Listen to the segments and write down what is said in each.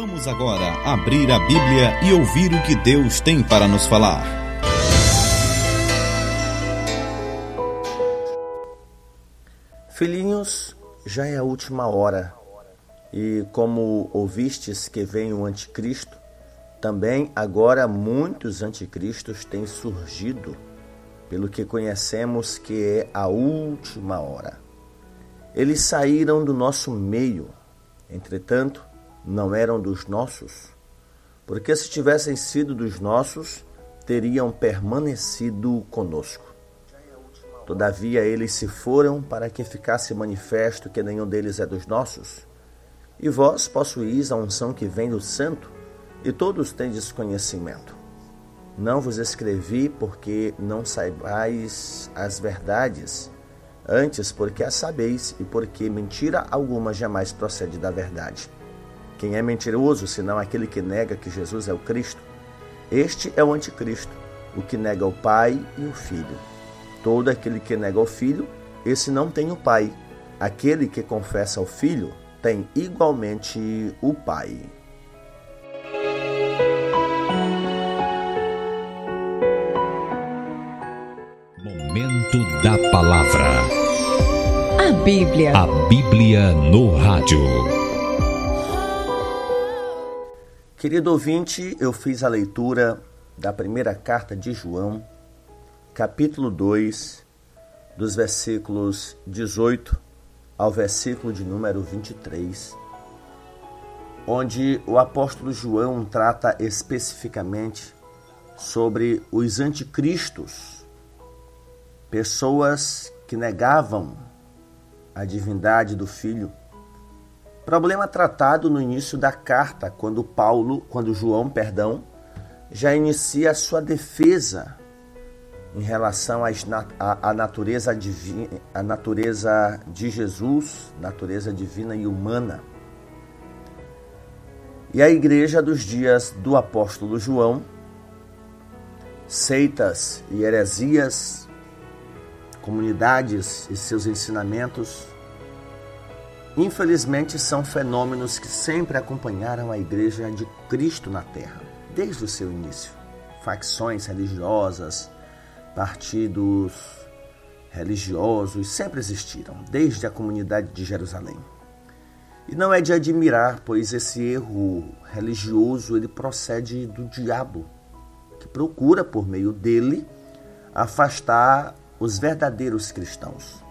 Vamos agora abrir a Bíblia e ouvir o que Deus tem para nos falar. Filhinhos, já é a última hora, e como ouvistes que vem o anticristo, também agora muitos anticristos têm surgido, pelo que conhecemos que é a última hora. Eles saíram do nosso meio, entretanto, não eram dos nossos, porque se tivessem sido dos nossos, teriam permanecido conosco. Todavia eles se foram para que ficasse manifesto que nenhum deles é dos nossos. E vós possuís a unção que vem do Santo, e todos tendes conhecimento. Não vos escrevi porque não saibais as verdades, antes porque as sabeis e porque mentira alguma jamais procede da verdade. Quem é mentiroso, senão aquele que nega que Jesus é o Cristo? Este é o anticristo, o que nega o Pai e o Filho. Todo aquele que nega o Filho, esse não tem o Pai. Aquele que confessa o Filho tem igualmente o Pai. Momento da Palavra. A Bíblia. A Bíblia no rádio. Querido ouvinte, eu fiz a leitura da primeira carta de João, capítulo 2, dos versículos 18 ao versículo de número 23, onde o apóstolo João trata especificamente sobre os anticristos, pessoas que negavam a divindade do Filho Problema tratado no início da carta, quando Paulo, quando João, perdão, já inicia a sua defesa em relação à natureza divina, a natureza de Jesus, natureza divina e humana. E a igreja dos dias do apóstolo João, seitas e heresias, comunidades e seus ensinamentos Infelizmente, são fenômenos que sempre acompanharam a Igreja de Cristo na Terra, desde o seu início. Facções religiosas, partidos religiosos sempre existiram, desde a comunidade de Jerusalém. E não é de admirar, pois esse erro religioso ele procede do diabo, que procura por meio dele afastar os verdadeiros cristãos.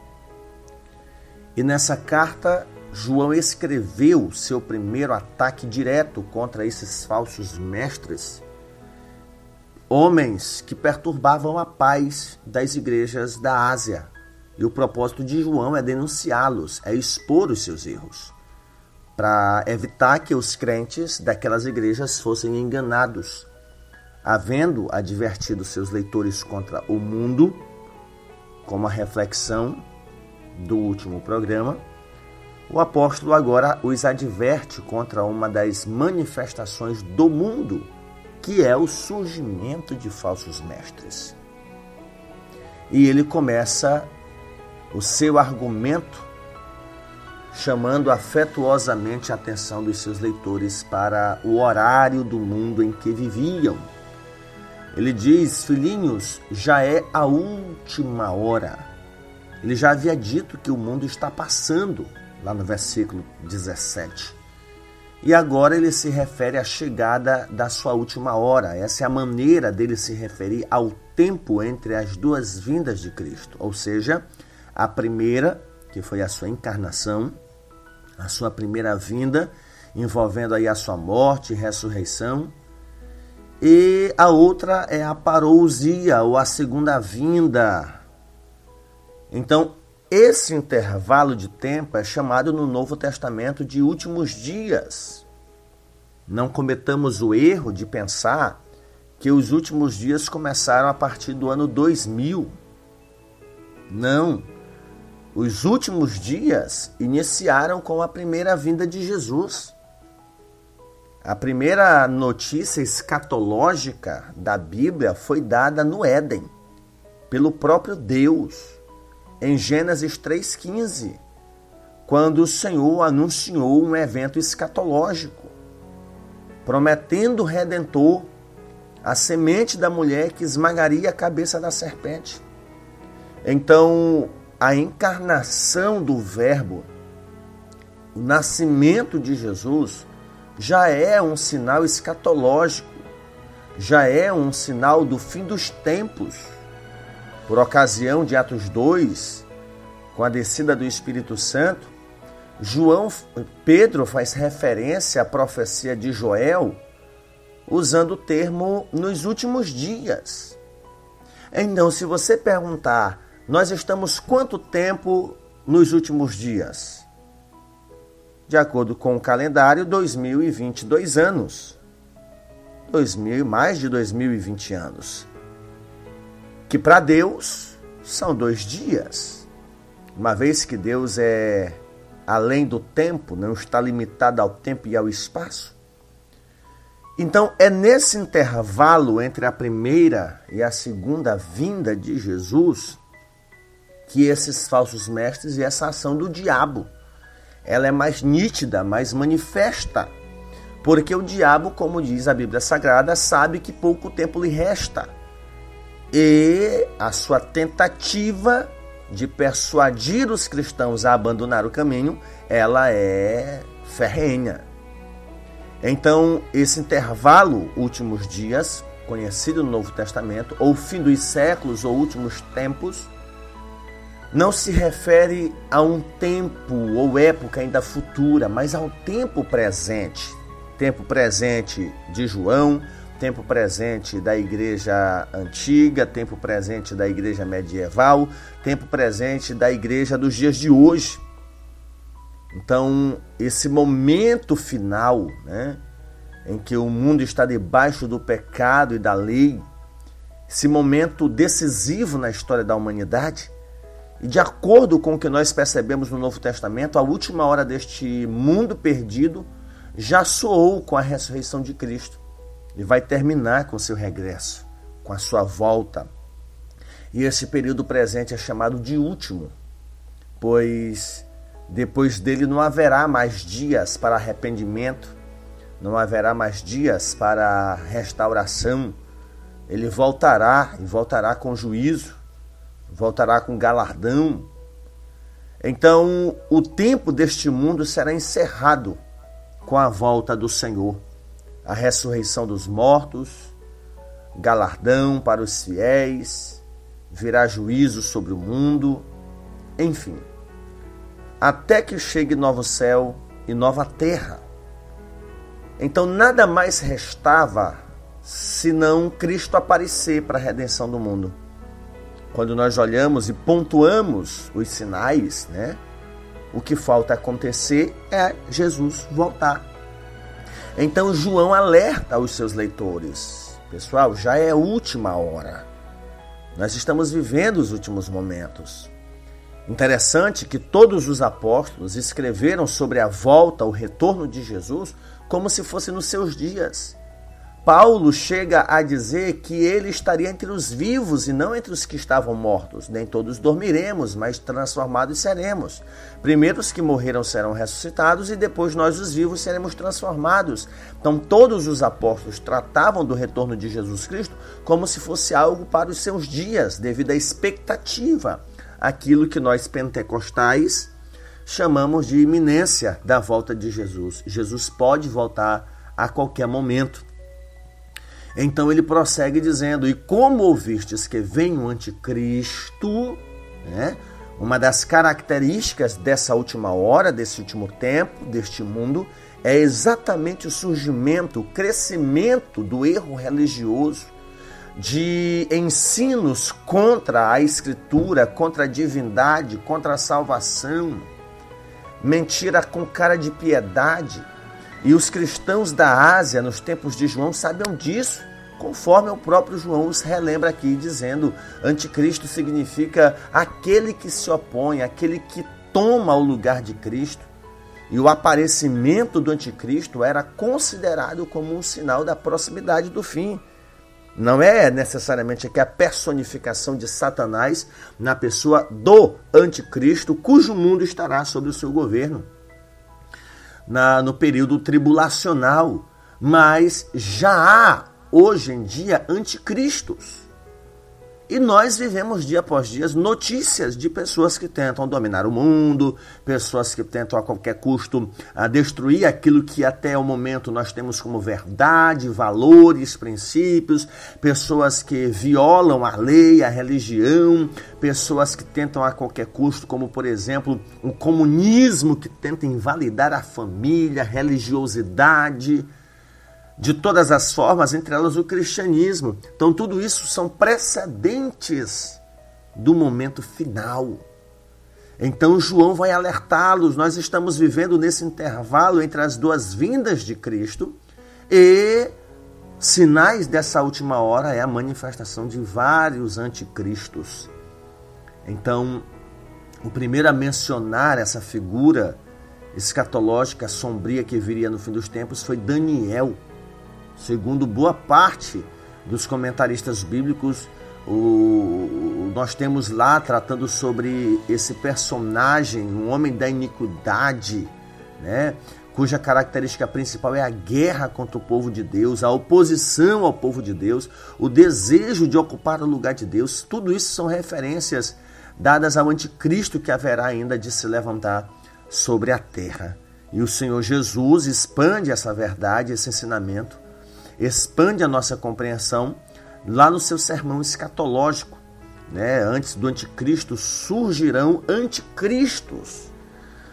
E nessa carta João escreveu seu primeiro ataque direto contra esses falsos mestres, homens que perturbavam a paz das igrejas da Ásia. E o propósito de João é denunciá-los, é expor os seus erros, para evitar que os crentes daquelas igrejas fossem enganados. Havendo advertido seus leitores contra o mundo, como a reflexão do último programa, o apóstolo agora os adverte contra uma das manifestações do mundo, que é o surgimento de falsos mestres. E ele começa o seu argumento chamando afetuosamente a atenção dos seus leitores para o horário do mundo em que viviam. Ele diz: Filhinhos, já é a última hora. Ele já havia dito que o mundo está passando lá no versículo 17. E agora ele se refere à chegada da sua última hora. Essa é a maneira dele se referir ao tempo entre as duas vindas de Cristo, ou seja, a primeira, que foi a sua encarnação, a sua primeira vinda, envolvendo aí a sua morte e ressurreição, e a outra é a parousia, ou a segunda vinda. Então, esse intervalo de tempo é chamado no Novo Testamento de últimos dias. Não cometamos o erro de pensar que os últimos dias começaram a partir do ano 2000. Não. Os últimos dias iniciaram com a primeira vinda de Jesus. A primeira notícia escatológica da Bíblia foi dada no Éden, pelo próprio Deus em Gênesis 3,15, quando o Senhor anunciou um evento escatológico. prometendo o redentor, a semente da mulher que esmagaria a cabeça da serpente. Então, a encarnação do Verbo, o nascimento de Jesus, já é um sinal escatológico, já é um sinal do fim dos tempos. Por ocasião de Atos 2, com a descida do Espírito Santo, João Pedro faz referência à profecia de Joel usando o termo nos últimos dias. Então, se você perguntar, nós estamos quanto tempo nos últimos dias? De acordo com o calendário, 2022 anos. 2000, mais de 2020 anos. Que para Deus são dois dias. Uma vez que Deus é além do tempo, não está limitado ao tempo e ao espaço. Então, é nesse intervalo entre a primeira e a segunda vinda de Jesus que esses falsos mestres e essa ação do diabo, ela é mais nítida, mais manifesta. Porque o diabo, como diz a Bíblia Sagrada, sabe que pouco tempo lhe resta. E a sua tentativa de persuadir os cristãos a abandonar o caminho, ela é ferrenha. Então, esse intervalo, últimos dias, conhecido no Novo Testamento, ou fim dos séculos ou últimos tempos, não se refere a um tempo ou época ainda futura, mas ao tempo presente. Tempo presente de João, tempo presente da igreja antiga, tempo presente da igreja medieval, tempo presente da igreja dos dias de hoje. Então, esse momento final, né, em que o mundo está debaixo do pecado e da lei, esse momento decisivo na história da humanidade, e de acordo com o que nós percebemos no Novo Testamento, a última hora deste mundo perdido já soou com a ressurreição de Cristo e vai terminar com seu regresso, com a sua volta. E esse período presente é chamado de último, pois depois dele não haverá mais dias para arrependimento, não haverá mais dias para restauração. Ele voltará e voltará com juízo, voltará com galardão. Então, o tempo deste mundo será encerrado com a volta do Senhor a ressurreição dos mortos, galardão para os fiéis, virá juízo sobre o mundo, enfim, até que chegue novo céu e nova terra. Então nada mais restava senão Cristo aparecer para a redenção do mundo. Quando nós olhamos e pontuamos os sinais, né? O que falta acontecer é Jesus voltar. Então João alerta os seus leitores: pessoal, já é a última hora. Nós estamos vivendo os últimos momentos. Interessante que todos os apóstolos escreveram sobre a volta, o retorno de Jesus, como se fosse nos seus dias. Paulo chega a dizer que ele estaria entre os vivos e não entre os que estavam mortos. Nem todos dormiremos, mas transformados seremos. Primeiro os que morreram serão ressuscitados e depois nós, os vivos, seremos transformados. Então, todos os apóstolos tratavam do retorno de Jesus Cristo como se fosse algo para os seus dias, devido à expectativa, aquilo que nós pentecostais chamamos de iminência da volta de Jesus. Jesus pode voltar a qualquer momento. Então ele prossegue dizendo: E como ouvistes que vem o anticristo, né? uma das características dessa última hora, desse último tempo, deste mundo, é exatamente o surgimento, o crescimento do erro religioso, de ensinos contra a Escritura, contra a divindade, contra a salvação, mentira com cara de piedade. E os cristãos da Ásia, nos tempos de João, sabiam disso conforme o próprio João os relembra aqui, dizendo: anticristo significa aquele que se opõe, aquele que toma o lugar de Cristo. E o aparecimento do anticristo era considerado como um sinal da proximidade do fim. Não é necessariamente aqui a personificação de Satanás na pessoa do anticristo, cujo mundo estará sob o seu governo. Na, no período tribulacional, mas já há hoje em dia anticristos. E nós vivemos dia após dia notícias de pessoas que tentam dominar o mundo, pessoas que tentam a qualquer custo a destruir aquilo que até o momento nós temos como verdade, valores, princípios, pessoas que violam a lei, a religião, pessoas que tentam a qualquer custo, como por exemplo, um comunismo que tenta invalidar a família, a religiosidade de todas as formas, entre elas o cristianismo. Então, tudo isso são precedentes do momento final. Então, João vai alertá-los. Nós estamos vivendo nesse intervalo entre as duas vindas de Cristo e sinais dessa última hora é a manifestação de vários anticristos. Então, o primeiro a mencionar essa figura escatológica sombria que viria no fim dos tempos foi Daniel Segundo boa parte dos comentaristas bíblicos, o, nós temos lá tratando sobre esse personagem, um homem da iniquidade, né? cuja característica principal é a guerra contra o povo de Deus, a oposição ao povo de Deus, o desejo de ocupar o lugar de Deus. Tudo isso são referências dadas ao anticristo que haverá ainda de se levantar sobre a terra. E o Senhor Jesus expande essa verdade, esse ensinamento expande a nossa compreensão lá no seu sermão escatológico. Né? Antes do anticristo surgirão anticristos,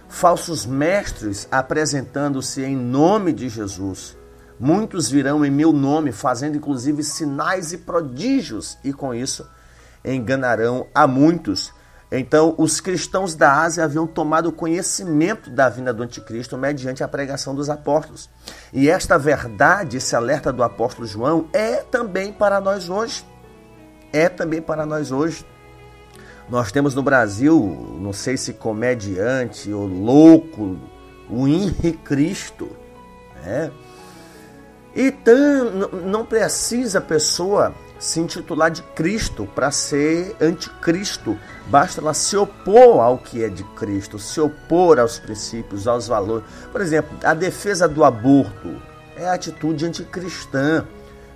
falsos mestres apresentando-se em nome de Jesus. Muitos virão em meu nome, fazendo inclusive sinais e prodígios, e com isso enganarão a muitos. Então, os cristãos da Ásia haviam tomado conhecimento da vinda do anticristo mediante a pregação dos apóstolos. E esta verdade, esse alerta do apóstolo João, é também para nós hoje. É também para nós hoje. Nós temos no Brasil, não sei se comediante ou louco, o Henri Cristo. Né? Então, não precisa pessoa se intitular de Cristo para ser anticristo. Basta ela se opor ao que é de Cristo, se opor aos princípios, aos valores. Por exemplo, a defesa do aborto é atitude anticristã,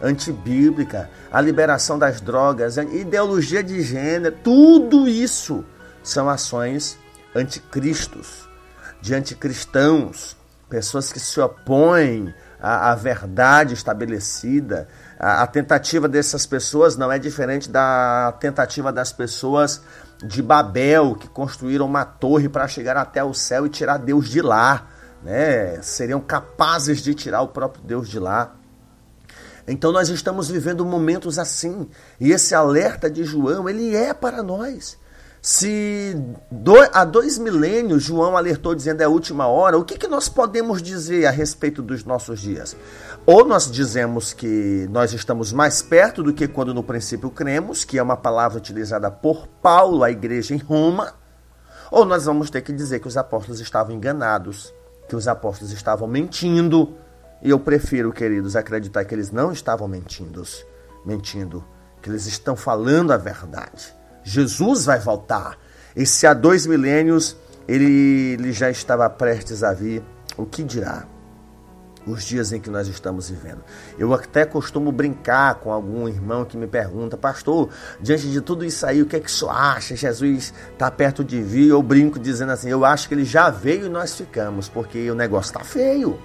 antibíblica, a liberação das drogas, ideologia de gênero, tudo isso são ações anticristos, de anticristãos, pessoas que se opõem à, à verdade estabelecida, a, a tentativa dessas pessoas não é diferente da tentativa das pessoas de Babel, que construíram uma torre para chegar até o céu e tirar Deus de lá. Né? Seriam capazes de tirar o próprio Deus de lá. Então nós estamos vivendo momentos assim. E esse alerta de João, ele é para nós. Se do, há dois milênios João alertou dizendo é a última hora, o que, que nós podemos dizer a respeito dos nossos dias? Ou nós dizemos que nós estamos mais perto do que quando no princípio cremos, que é uma palavra utilizada por Paulo à igreja em Roma, ou nós vamos ter que dizer que os apóstolos estavam enganados, que os apóstolos estavam mentindo. E eu prefiro, queridos, acreditar que eles não estavam mentindo, mentindo, que eles estão falando a verdade. Jesus vai voltar. E se há dois milênios ele, ele já estava prestes a vir, o que dirá? os dias em que nós estamos vivendo. Eu até costumo brincar com algum irmão que me pergunta, pastor, diante de tudo isso aí, o que é que o acha? Jesus está perto de vir? Eu brinco dizendo assim, eu acho que ele já veio e nós ficamos, porque o negócio está feio.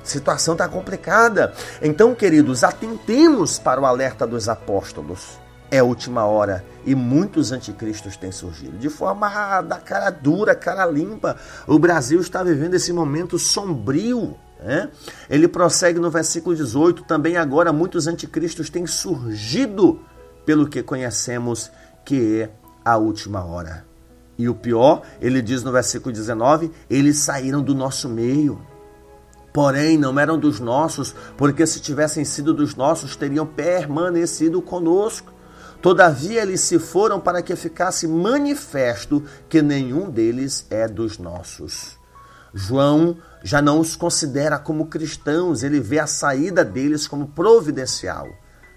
A situação está complicada. Então, queridos, atentemos para o alerta dos apóstolos. É a última hora e muitos anticristos têm surgido de forma da cara dura, cara limpa. O Brasil está vivendo esse momento sombrio é? Ele prossegue no versículo 18: também agora muitos anticristos têm surgido, pelo que conhecemos que é a última hora. E o pior, ele diz no versículo 19: eles saíram do nosso meio. Porém, não eram dos nossos, porque se tivessem sido dos nossos, teriam permanecido conosco. Todavia, eles se foram para que ficasse manifesto que nenhum deles é dos nossos. João já não os considera como cristãos, ele vê a saída deles como providencial.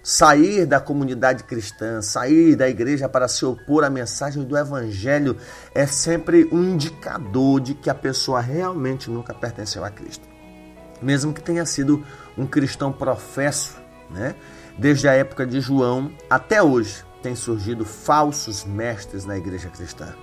Sair da comunidade cristã, sair da igreja para se opor à mensagem do evangelho é sempre um indicador de que a pessoa realmente nunca pertenceu a Cristo. Mesmo que tenha sido um cristão professo, né? Desde a época de João até hoje tem surgido falsos mestres na igreja cristã.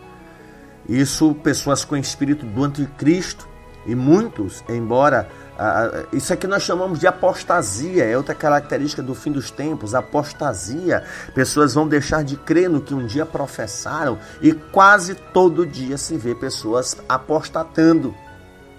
Isso, pessoas com espírito do anticristo e muitos, embora ah, isso aqui nós chamamos de apostasia, é outra característica do fim dos tempos, apostasia. Pessoas vão deixar de crer no que um dia professaram e quase todo dia se vê pessoas apostatando,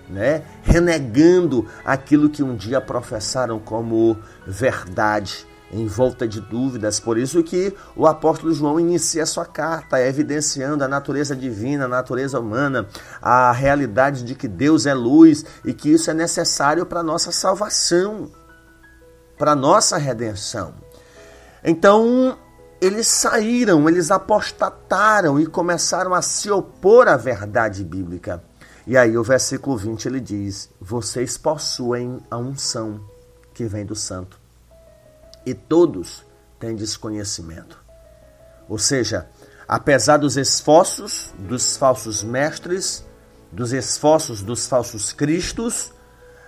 né? renegando aquilo que um dia professaram como verdade em volta de dúvidas. Por isso que o apóstolo João inicia sua carta, evidenciando a natureza divina, a natureza humana, a realidade de que Deus é luz e que isso é necessário para nossa salvação, para nossa redenção. Então, eles saíram, eles apostataram e começaram a se opor à verdade bíblica. E aí o versículo 20 ele diz: Vocês possuem a unção que vem do santo e todos têm desconhecimento. Ou seja, apesar dos esforços dos falsos mestres, dos esforços dos falsos cristos,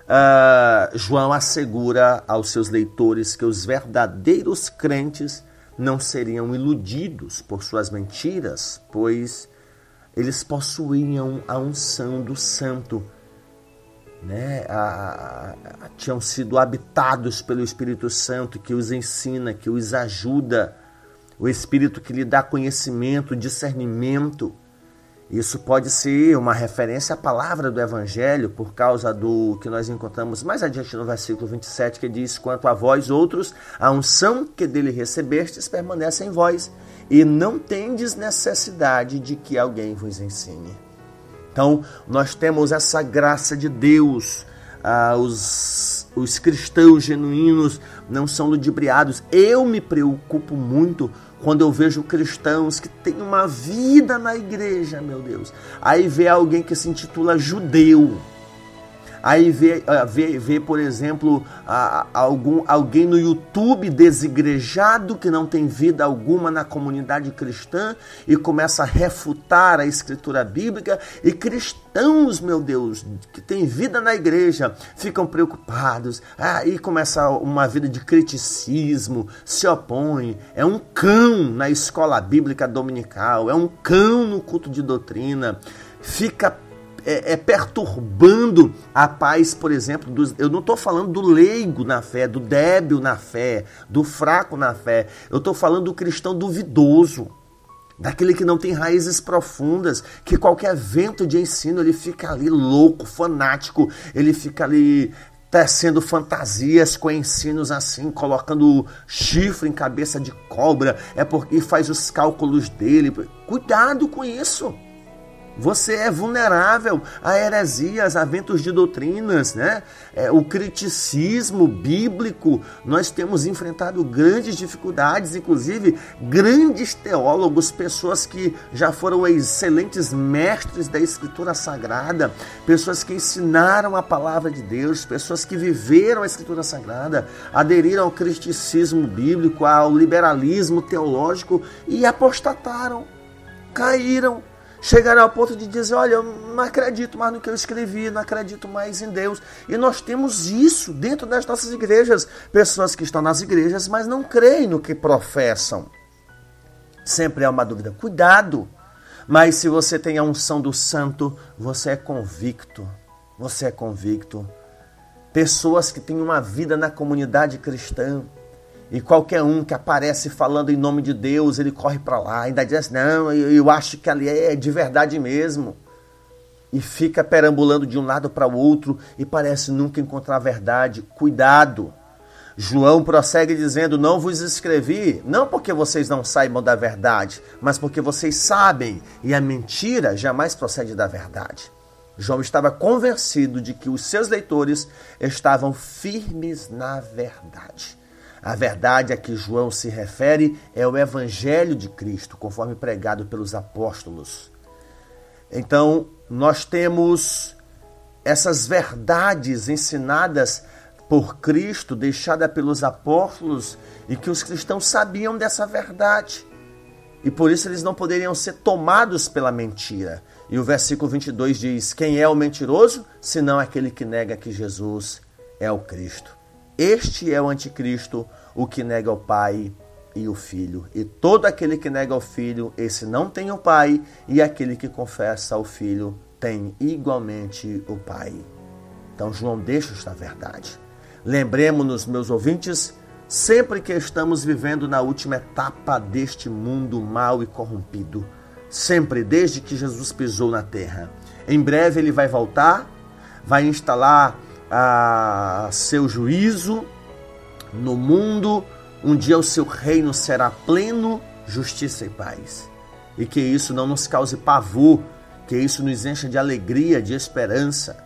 uh, João assegura aos seus leitores que os verdadeiros crentes não seriam iludidos por suas mentiras, pois eles possuíam a unção do santo né, a, a, tinham sido habitados pelo Espírito Santo que os ensina, que os ajuda, o Espírito que lhe dá conhecimento, discernimento. Isso pode ser uma referência à palavra do Evangelho, por causa do que nós encontramos mais adiante no versículo 27, que diz: Quanto a vós outros, a unção que dele recebestes permanece em vós, e não tendes necessidade de que alguém vos ensine. Então, nós temos essa graça de Deus. Ah, os, os cristãos genuínos não são ludibriados. Eu me preocupo muito quando eu vejo cristãos que têm uma vida na igreja, meu Deus. Aí vê alguém que se intitula judeu Aí vê, ah, vê, vê por exemplo, algum, alguém no YouTube desigrejado que não tem vida alguma na comunidade cristã e começa a refutar a escritura bíblica. E cristãos, meu Deus, que têm vida na igreja, ficam preocupados. Aí começa uma vida de criticismo, se opõe, é um cão na escola bíblica dominical, é um cão no culto de doutrina, fica é, é, perturbando a paz, por exemplo, dos, eu não estou falando do leigo na fé, do débil na fé, do fraco na fé. Eu estou falando do cristão duvidoso, daquele que não tem raízes profundas, que qualquer vento de ensino ele fica ali louco, fanático, ele fica ali tecendo fantasias com ensinos assim, colocando chifre em cabeça de cobra, é porque faz os cálculos dele. Cuidado com isso. Você é vulnerável a heresias, a ventos de doutrinas, né? É, o criticismo bíblico, nós temos enfrentado grandes dificuldades, inclusive grandes teólogos, pessoas que já foram excelentes mestres da Escritura Sagrada, pessoas que ensinaram a palavra de Deus, pessoas que viveram a Escritura Sagrada, aderiram ao criticismo bíblico, ao liberalismo teológico e apostataram, caíram chegaram ao ponto de dizer: Olha, eu não acredito mais no que eu escrevi, não acredito mais em Deus. E nós temos isso dentro das nossas igrejas. Pessoas que estão nas igrejas, mas não creem no que professam. Sempre há uma dúvida. Cuidado! Mas se você tem a unção do santo, você é convicto. Você é convicto. Pessoas que têm uma vida na comunidade cristã, e qualquer um que aparece falando em nome de Deus, ele corre para lá, ainda diz assim, não, eu, eu acho que ali é de verdade mesmo. E fica perambulando de um lado para o outro e parece nunca encontrar a verdade. Cuidado! João prossegue dizendo: Não vos escrevi, não porque vocês não saibam da verdade, mas porque vocês sabem, e a mentira jamais procede da verdade. João estava convencido de que os seus leitores estavam firmes na verdade. A verdade a que João se refere é o Evangelho de Cristo, conforme pregado pelos apóstolos. Então, nós temos essas verdades ensinadas por Cristo, deixada pelos apóstolos, e que os cristãos sabiam dessa verdade. E por isso eles não poderiam ser tomados pela mentira. E o versículo 22 diz: Quem é o mentiroso, senão aquele que nega que Jesus é o Cristo? Este é o anticristo, o que nega o Pai e o Filho. E todo aquele que nega o Filho, esse não tem o Pai, e aquele que confessa o Filho tem igualmente o Pai. Então João deixa esta verdade. Lembremos-nos, meus ouvintes, sempre que estamos vivendo na última etapa deste mundo mau e corrompido, sempre desde que Jesus pisou na terra. Em breve ele vai voltar, vai instalar a seu juízo no mundo. Um dia o seu reino será pleno, justiça e paz. E que isso não nos cause pavor, que isso nos encha de alegria, de esperança.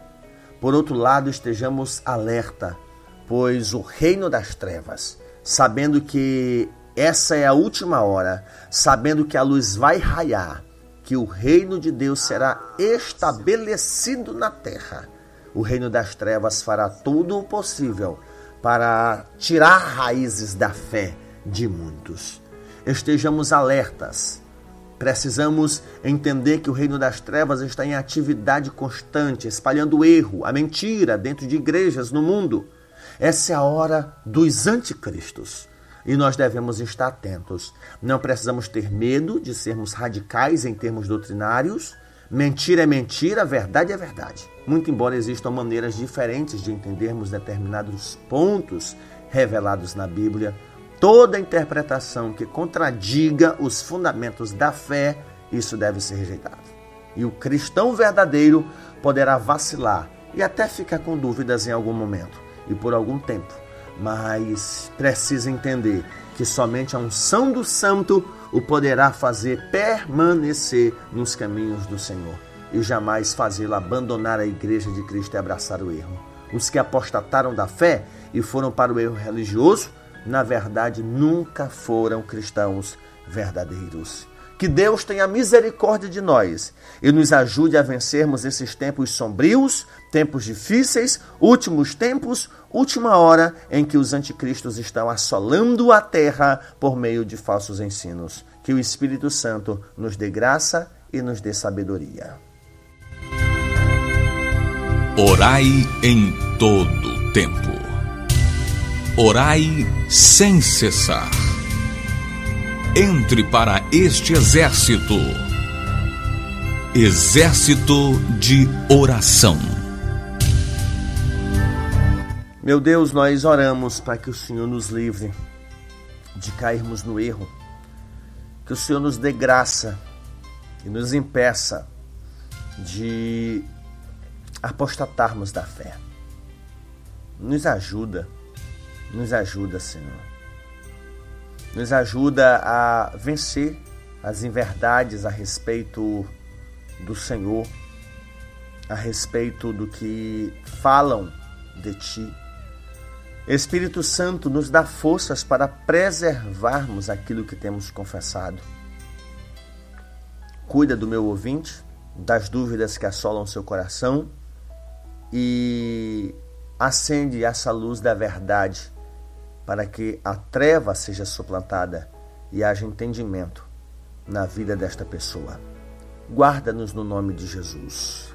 Por outro lado, estejamos alerta, pois o reino das trevas, sabendo que essa é a última hora, sabendo que a luz vai raiar, que o reino de Deus será estabelecido na terra. O reino das trevas fará tudo o possível para tirar raízes da fé de muitos. Estejamos alertas. Precisamos entender que o reino das trevas está em atividade constante, espalhando o erro, a mentira dentro de igrejas no mundo. Essa é a hora dos anticristos e nós devemos estar atentos. Não precisamos ter medo de sermos radicais em termos doutrinários. Mentira é mentira, verdade é verdade. Muito embora existam maneiras diferentes de entendermos determinados pontos revelados na Bíblia, toda interpretação que contradiga os fundamentos da fé, isso deve ser rejeitado. E o cristão verdadeiro poderá vacilar e até ficar com dúvidas em algum momento e por algum tempo mas precisa entender que somente a unção do Santo o poderá fazer permanecer nos caminhos do Senhor e jamais fazê-lo abandonar a igreja de Cristo e abraçar o erro. Os que apostataram da fé e foram para o erro religioso, na verdade, nunca foram cristãos verdadeiros. Que Deus tenha misericórdia de nós e nos ajude a vencermos esses tempos sombrios, tempos difíceis, últimos tempos, última hora em que os anticristos estão assolando a terra por meio de falsos ensinos. Que o Espírito Santo nos dê graça e nos dê sabedoria. Orai em todo tempo. Orai sem cessar entre para este exército. Exército de oração. Meu Deus, nós oramos para que o Senhor nos livre de cairmos no erro, que o Senhor nos dê graça e nos impeça de apostatarmos da fé. Nos ajuda, nos ajuda, Senhor nos ajuda a vencer as inverdades a respeito do Senhor, a respeito do que falam de ti. Espírito Santo nos dá forças para preservarmos aquilo que temos confessado. Cuida do meu ouvinte, das dúvidas que assolam seu coração e acende essa luz da verdade para que a treva seja suplantada e haja entendimento na vida desta pessoa. Guarda-nos no nome de Jesus.